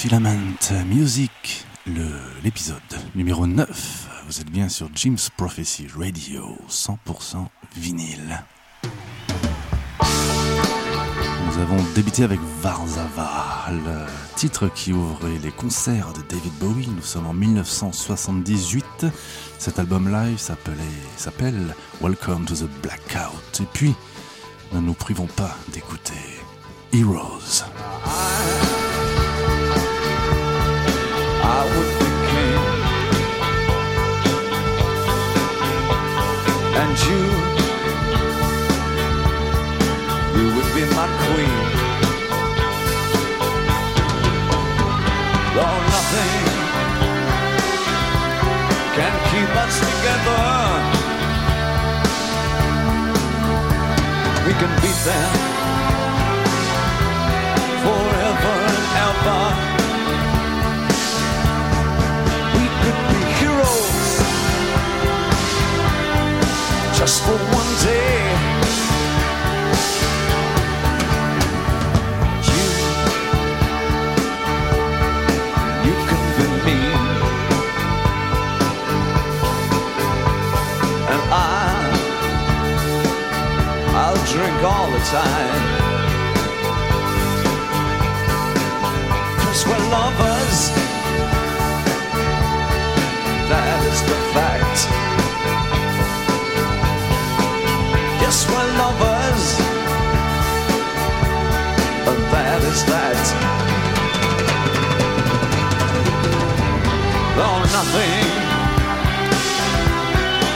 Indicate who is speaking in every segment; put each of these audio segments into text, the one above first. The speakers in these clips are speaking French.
Speaker 1: Filament Music,
Speaker 2: l'épisode numéro 9. Vous êtes bien sur Jim's Prophecy Radio, 100% vinyle. Nous avons débuté avec Varzava, le titre qui ouvrait les concerts de David Bowie. Nous sommes en 1978. Cet album live s'appelle Welcome to the Blackout. Et puis, ne nous privons pas d'écouter Heroes.
Speaker 3: And you, you would be my queen. Though nothing can keep us together, we can beat them forever and ever. Just for one day. You, you be me, and I, I'll drink all the time. Cause we're lovers that is the fact. Yes, we're lovers, and that is that. Though nothing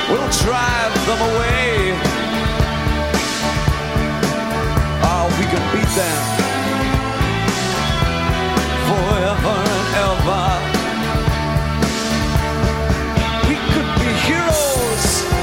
Speaker 3: will drive them away. Oh, we can beat them forever and ever. We could be heroes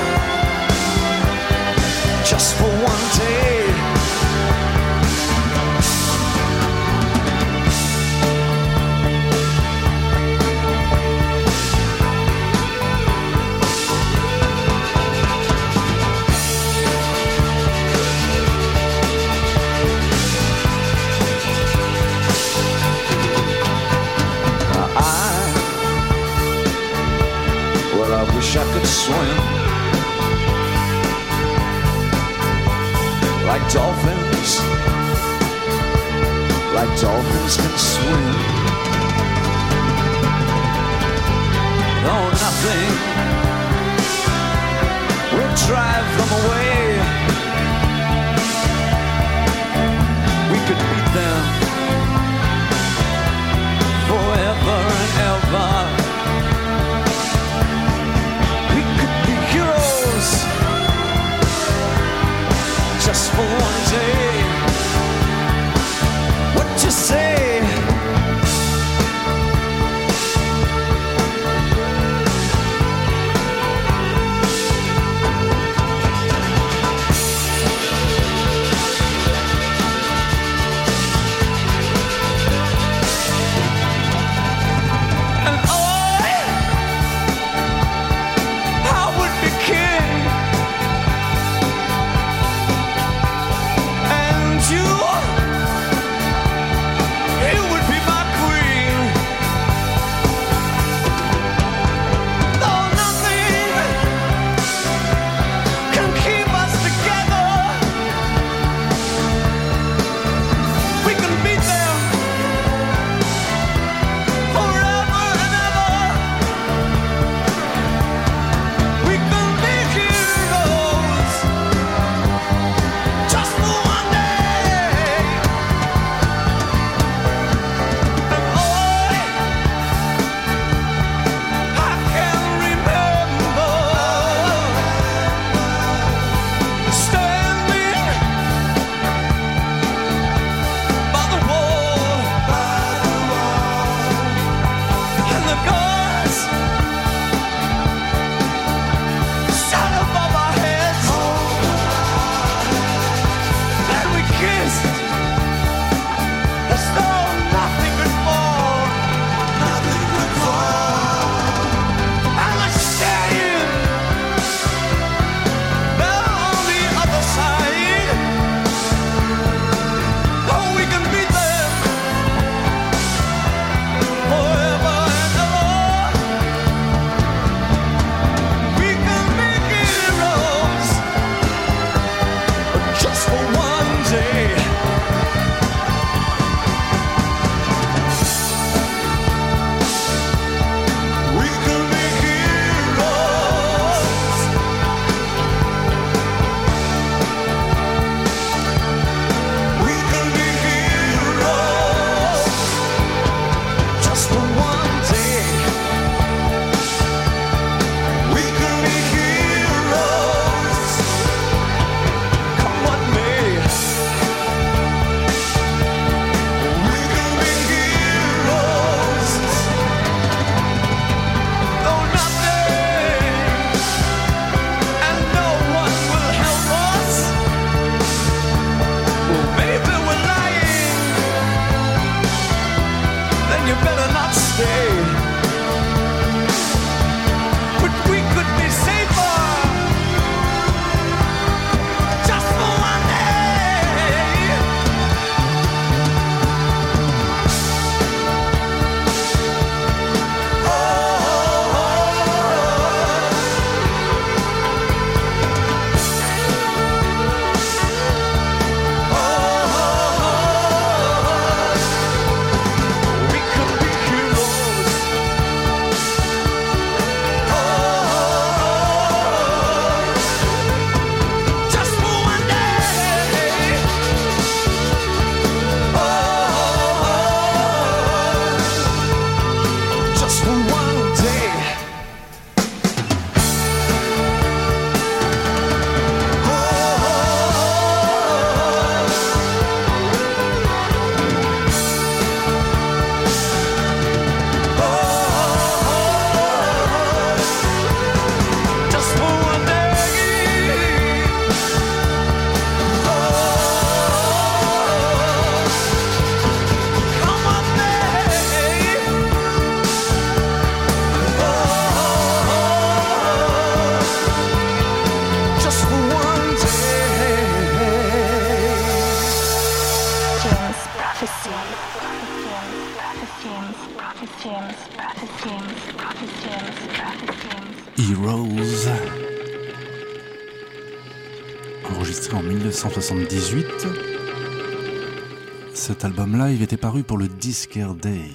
Speaker 2: paru pour le Discare Day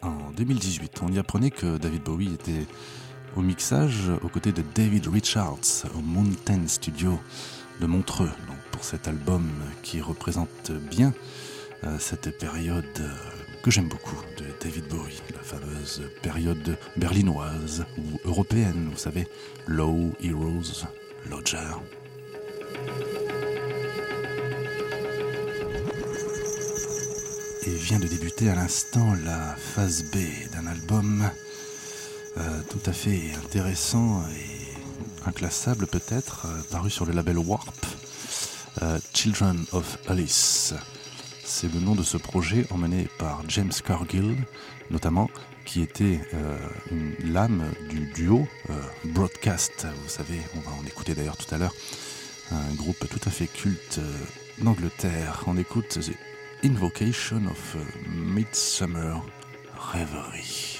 Speaker 2: en 2018. On y apprenait que David Bowie était au mixage aux côtés de David Richards au Mountain Studio de Montreux donc pour cet album qui représente bien euh, cette période euh, que j'aime beaucoup de David Bowie, la fameuse période berlinoise ou européenne, vous savez, Low Heroes, Lodger. Et vient de débuter à l'instant la phase B d'un album euh, tout à fait intéressant et inclassable peut-être, euh, paru sur le label Warp, euh, Children of Alice. C'est le nom de ce projet emmené par James Cargill, notamment, qui était lame du duo Broadcast. Vous savez, on va en écouter d'ailleurs tout à l'heure, un groupe tout à fait culte d'Angleterre. On écoute Invocation of euh, Midsummer Reverie.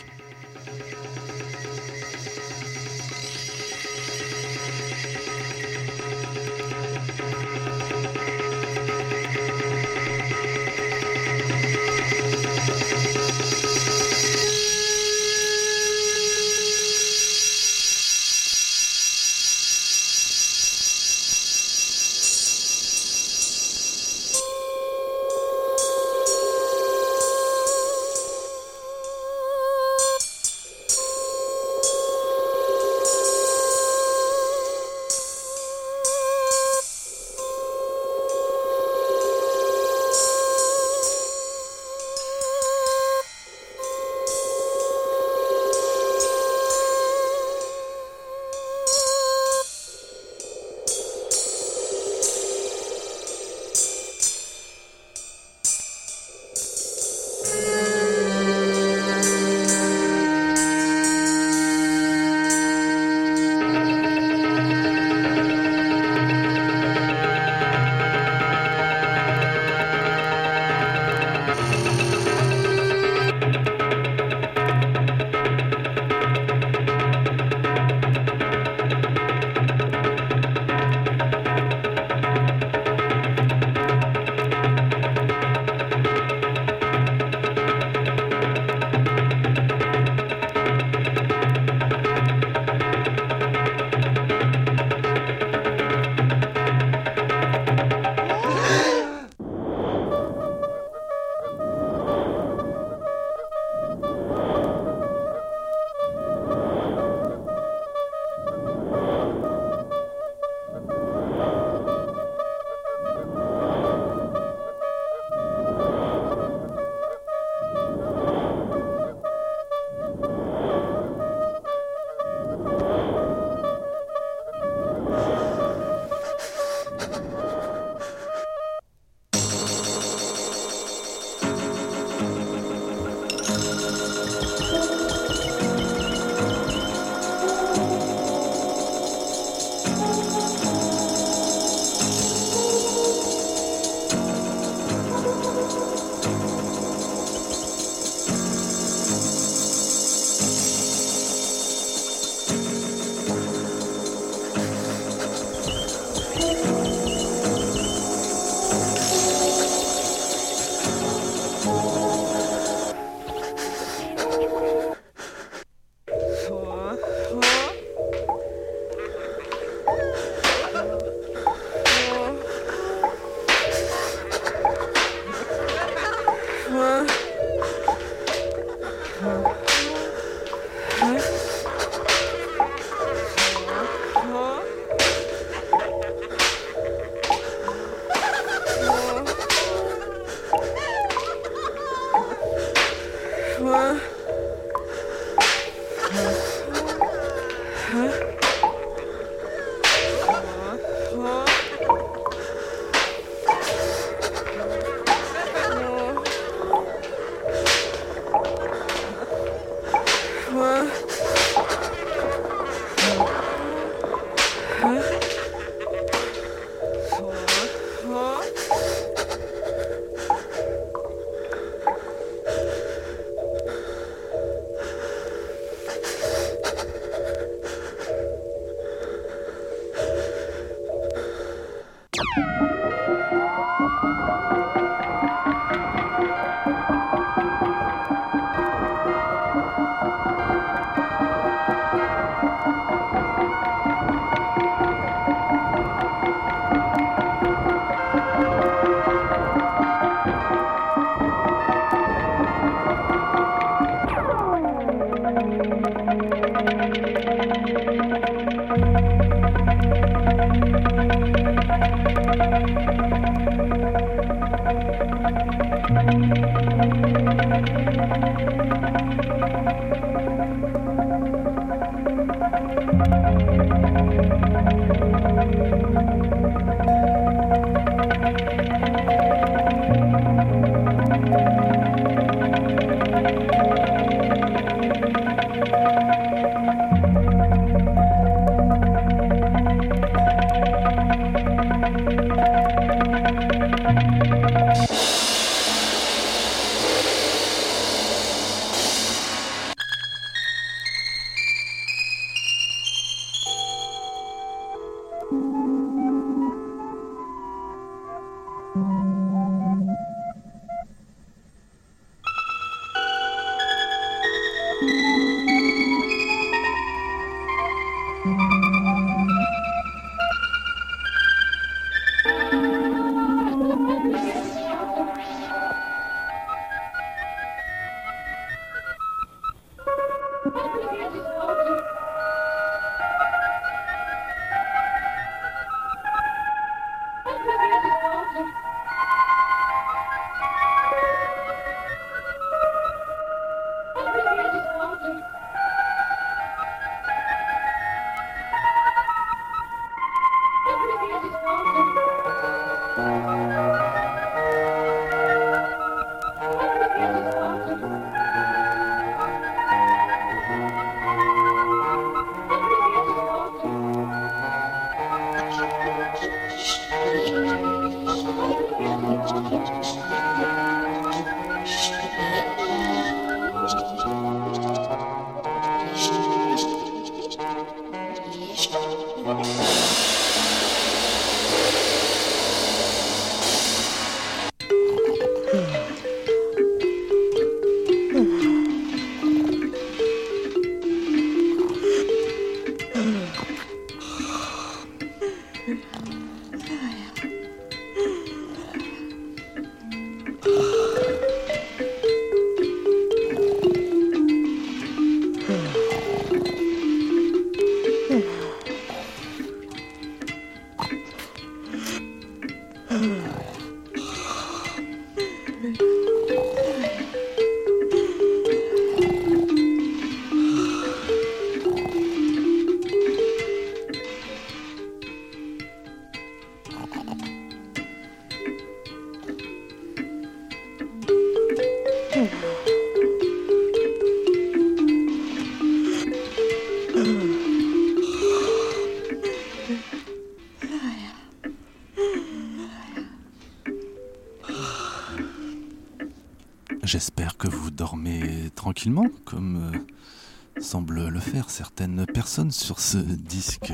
Speaker 2: Semblent le faire certaines personnes sur ce disque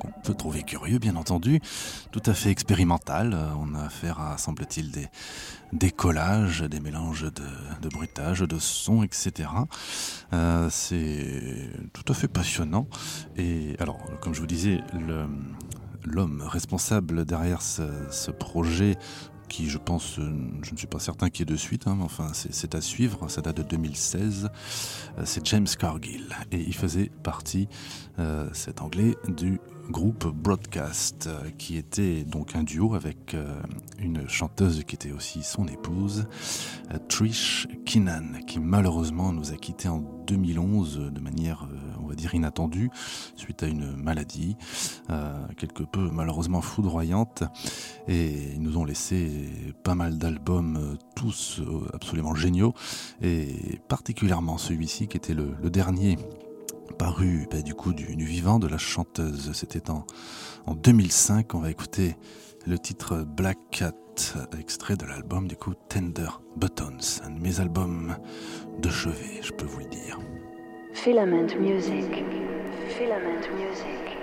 Speaker 2: qu'on peut trouver curieux, bien entendu, tout à fait expérimental. On a affaire à, semble-t-il, des, des collages, des mélanges de, de bruitages, de sons, etc. Euh, C'est tout à fait passionnant. Et alors, comme je vous disais, l'homme responsable derrière ce, ce projet qui je pense, euh, je ne suis pas certain qu'il y ait de suite, hein, mais enfin c'est à suivre, ça date de 2016, Euh, c'est James Cargill. Et il faisait partie, euh, cet anglais, du groupe Broadcast, euh, qui était donc un duo avec une chanteuse qui était aussi son épouse, Trish Kinnan, qui malheureusement nous a quittés en 2011 de manière, va dire, inattendue, suite à une maladie, euh, quelque peu malheureusement foudroyante. Et ils nous ont laissé pas mal d'albums, euh, tous euh, absolument géniaux, et particulièrement celui-ci qui était le, dernier paru bah, du coup du, du vivant de la chanteuse. C'était en, en 2005. On va écouter le titre Black Cat, extrait de l'album du coup Tender Buttons, un de mes albums de chevet, je peux vous le dire.
Speaker 1: Filament music. Filament music.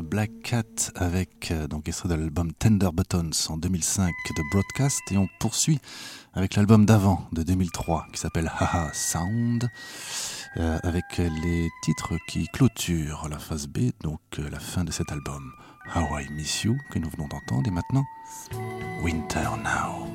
Speaker 1: Black Cat avec euh, donc de l'album Tender Buttons en 2005 de Broadcast et on poursuit avec l'album d'avant de 2003 qui s'appelle Haha Sound euh, avec les titres qui clôturent la phase B donc euh, la fin de cet album How I Miss You que nous venons d'entendre et maintenant Winter Now.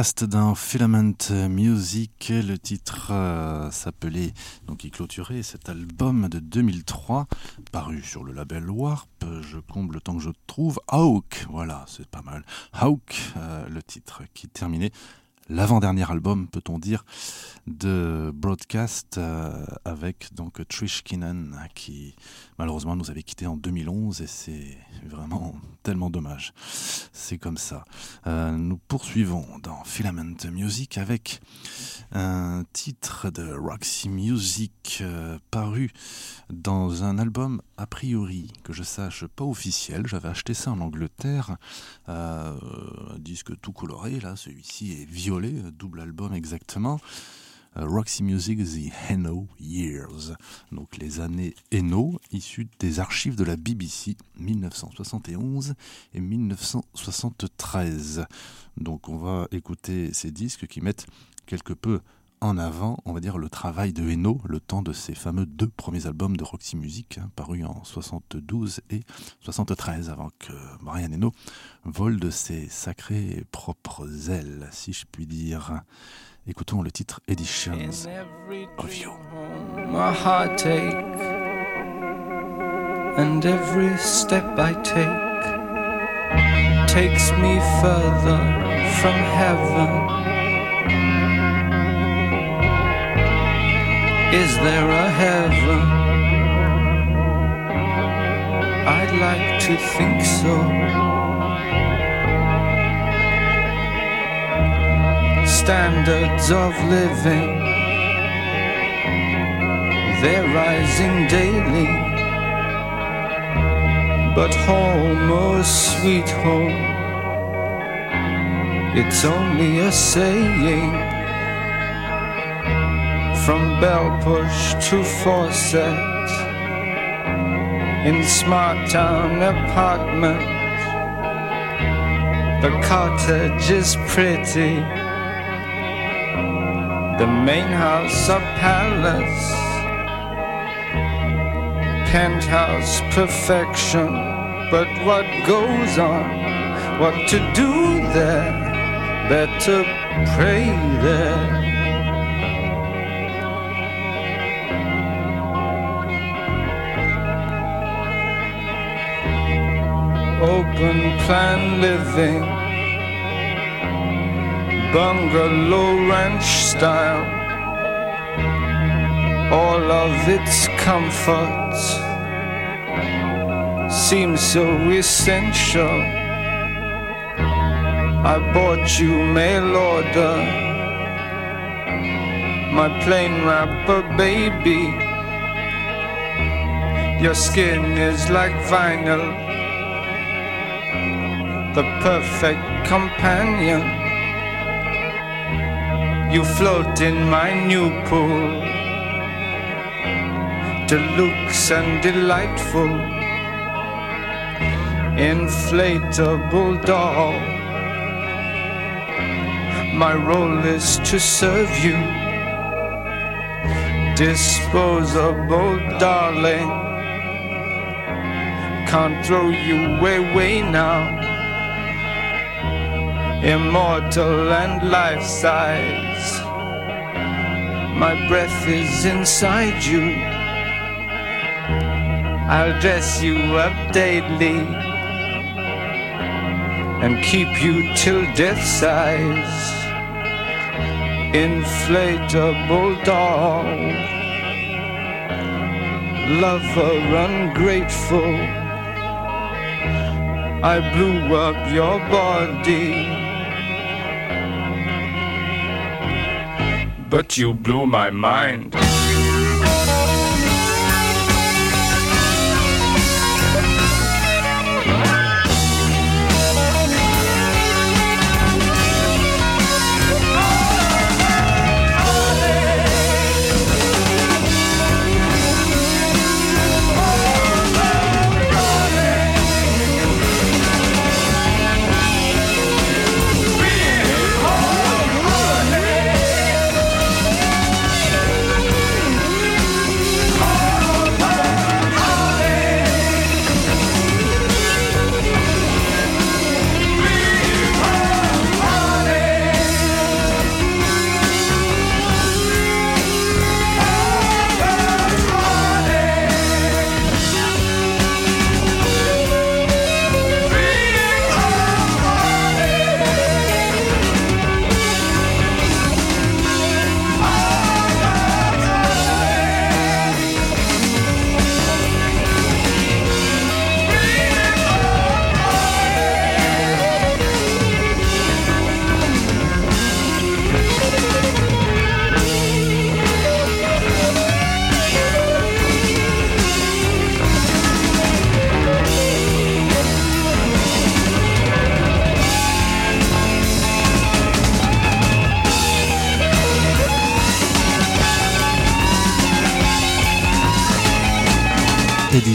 Speaker 2: Broadcast d'un Filament Music, le titre euh, s'appelait, donc il clôturait cet album de 2003, paru sur le label Warp, je comble le temps que je trouve, Hawk, voilà, c'est pas mal, Hawk, euh, le titre qui terminait l'avant-dernier album, peut-on dire, de Broadcast euh, avec donc Trish Kinnan qui malheureusement nous avait quitté en 2011 et c'est vraiment tellement dommage. C'est comme ça. Euh, nous poursuivons dans Filament Music avec un titre de Roxy Music euh, paru dans un album a priori que je sache pas officiel. J'avais acheté ça en Angleterre, un disque tout coloré. Là, celui-ci est violet, double album exactement. Euh, Roxy Music The Hainaut Years, donc les années Hainaut, issues des archives de la BBC 1971 et 1973. Donc on va écouter ces disques qui mettent quelque peu en avant, on va dire, le travail de Hainaut, le temps de ses fameux deux premiers albums de Roxy Music, hein, parus en 72 et 73, avant que Brian Eno vole de ses sacrées propres ailes, si je puis dire. Écoutons le titre Editions of You.
Speaker 4: my heartache, and every step I take takes me further from heaven. Is there a heaven? I'd like to think so. Standards of living they're rising daily. But home, oh sweet home, it's only a saying. From bell push to faucet, in smart town apartment, the cottage is pretty. The main house a palace penthouse perfection. But what goes on? What to do there? Better pray there. Open plan living, bungalow ranch style. All of its comforts seem so essential. I bought you mail order, my plain wrapper baby. Your skin is like vinyl, the perfect companion. You float in my new pool, deluxe and delightful, inflatable doll. My role is to serve you, disposable darling can't throw you away now. Immortal and life size. My breath is inside you. I'll dress you up daily and keep you till death size. Inflatable doll, lover ungrateful. I blew up your body. But you blew my mind.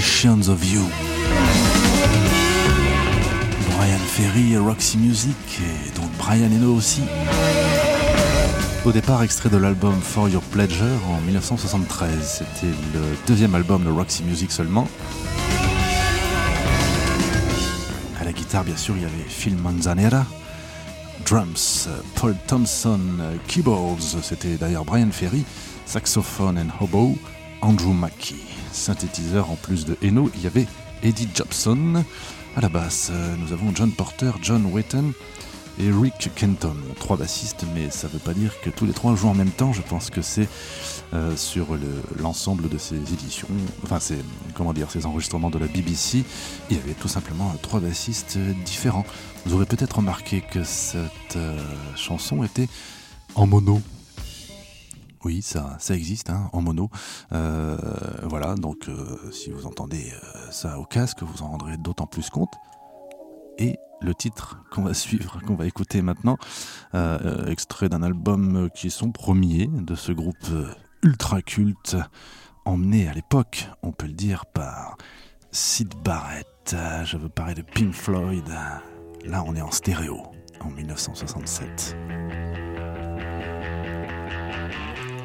Speaker 2: Of You. Brian Ferry, Roxy Music et donc Brian Eno aussi. Au départ, extrait de l'album For Your Pleasure en 1973. C'était le deuxième album de Roxy Music seulement. À la guitare, bien sûr, il y avait Phil Manzanera. Drums, Paul Thompson, keyboards, c'était d'ailleurs Brian Ferry, saxophone and hobo, Andrew Mackie. Synthétiseur en plus de Eno, il y avait Eddie Jobson. À la basse, nous avons John Porter, John Wetton et Rick Kenton. Trois bassistes, mais ça ne veut pas dire que tous les trois jouent en même temps. Je pense que c'est euh, sur l'ensemble de ces éditions, enfin, c'est comment dire, ces enregistrements de la BBC, il y avait tout simplement trois bassistes différents. Vous aurez peut-être remarqué que cette euh, chanson était en mono. Oui, ça, ça existe, hein, en mono. Euh, voilà, donc euh, si vous entendez euh, ça au casque, vous en rendrez d'autant plus compte. Et le titre qu'on va suivre, qu'on va écouter maintenant, extrait d'un album qui est son premier de ce groupe ultra culte, emmené à l'époque, on peut le dire, par Sid Barrett. Je veux parler de Pink Floyd. Là, on est en stéréo, en 1967.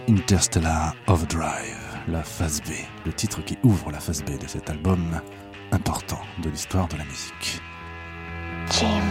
Speaker 2: Interstellar Overdrive, la phase B, le titre qui ouvre la phase B de cet album important de l'histoire de la musique.
Speaker 5: James.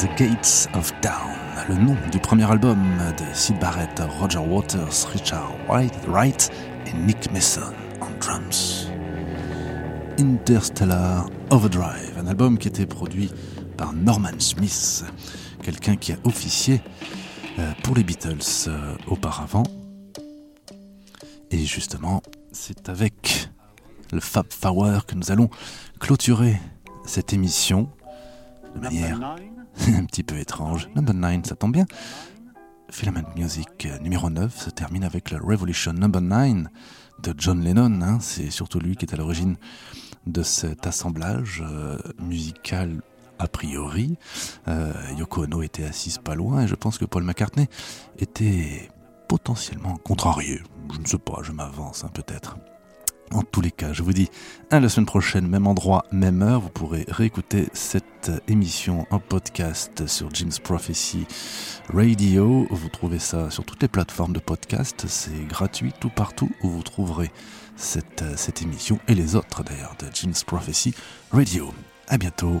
Speaker 2: The Gates of Dawn. Le nom du premier album de Sid Barrett, Roger Waters, Richard Wright, et Nick Mason en drums. Interstellar Overdrive, un album qui était produit par Norman Smith, quelqu'un qui a officié euh, pour les Beatles euh, auparavant. Et justement, c'est avec le Fab Four que nous allons clôturer cette émission de manière un petit peu étrange. Number 9, ça tombe bien. Filament Music euh, numéro 9 se termine avec le Revolution Number 9 de John Lennon. hein. C'est surtout lui qui est à l'origine de cet assemblage euh, musical a priori. Euh, Yoko Ono était assise pas loin et je pense que Paul McCartney était potentiellement contrarié. Je ne sais pas, je m'avance hein, peut-être. En tous les cas, je vous dis à la semaine prochaine, même endroit, même heure. Vous pourrez réécouter cette émission en podcast sur Jim's Prophecy Radio. Vous trouvez ça sur toutes les plateformes de podcast. C'est gratuit tout partout où vous trouverez cette, euh, cette émission et les autres d'ailleurs de Jim's Prophecy Radio. À bientôt.